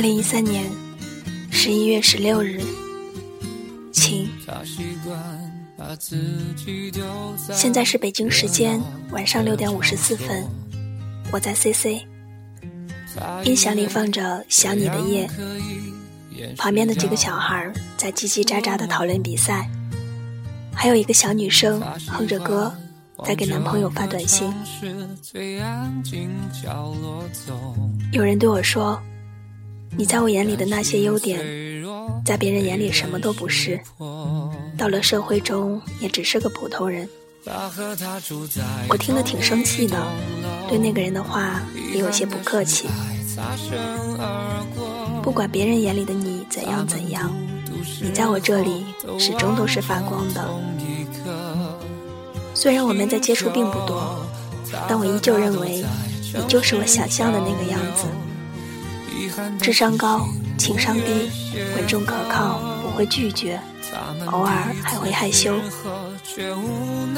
二零一三年十一月十六日，晴。现在是北京时间晚上六点五十四分，我在 CC，音响里放着《想你的夜》，旁边的几个小孩在叽叽喳喳的讨论比赛，还有一个小女生哼着歌在给男朋友发短信。有人对我说：“你在我眼里的那些优点，在别人眼里什么都不是。到了社会中，也只是个普通人。”我听了挺生气的，对那个人的话也有些不客气。不管别人眼里的你怎样怎样，你在我这里始终都是发光的。虽然我们在接触并不多，但我依旧认为你就是我想象的那个样子。智商高，情商低，稳重可靠，不会拒绝，偶尔还会害羞。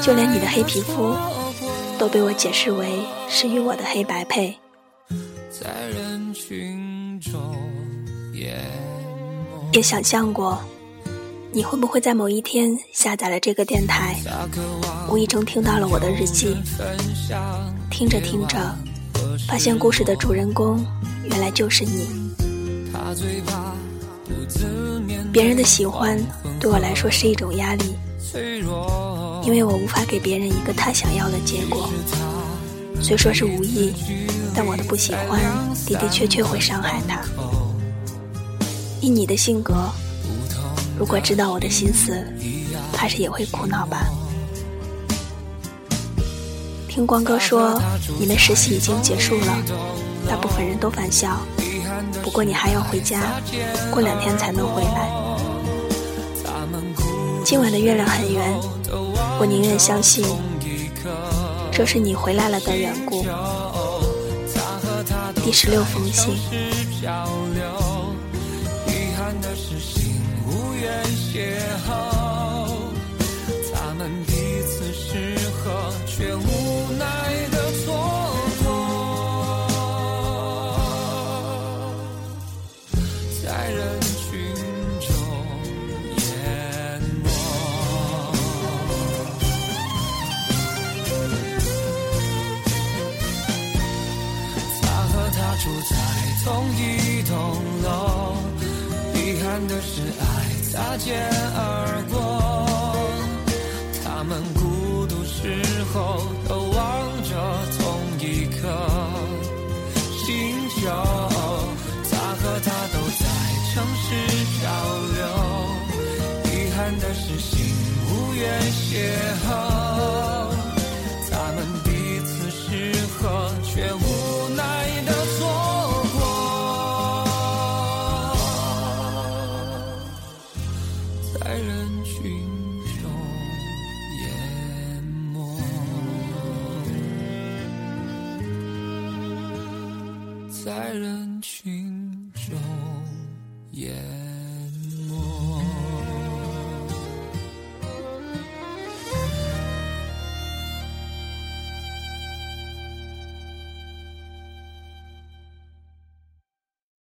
就连你的黑皮肤，都被我解释为是与我的黑白配。也想象过。你会不会在某一天下载了这个电台，无意中听到了我的日记？听着听着，发现故事的主人公原来就是你。别人的喜欢对我来说是一种压力，因为我无法给别人一个他想要的结果。虽说是无意，但我的不喜欢的的确确会伤害他。以你的性格。如果知道我的心思，怕是也会苦恼吧。听光哥说，你们实习已经结束了，大部分人都返校，不过你还要回家，过两天才能回来。今晚的月亮很圆，我宁愿相信，这是你回来了的缘故。第十六封信。邂逅，住在同一栋楼，遗憾的是爱。擦肩而过，他们孤独时候都望着同一颗星球。他和她都在城市漂流，遗憾的是心无缘邂逅。在人群中淹没。在人群中淹没。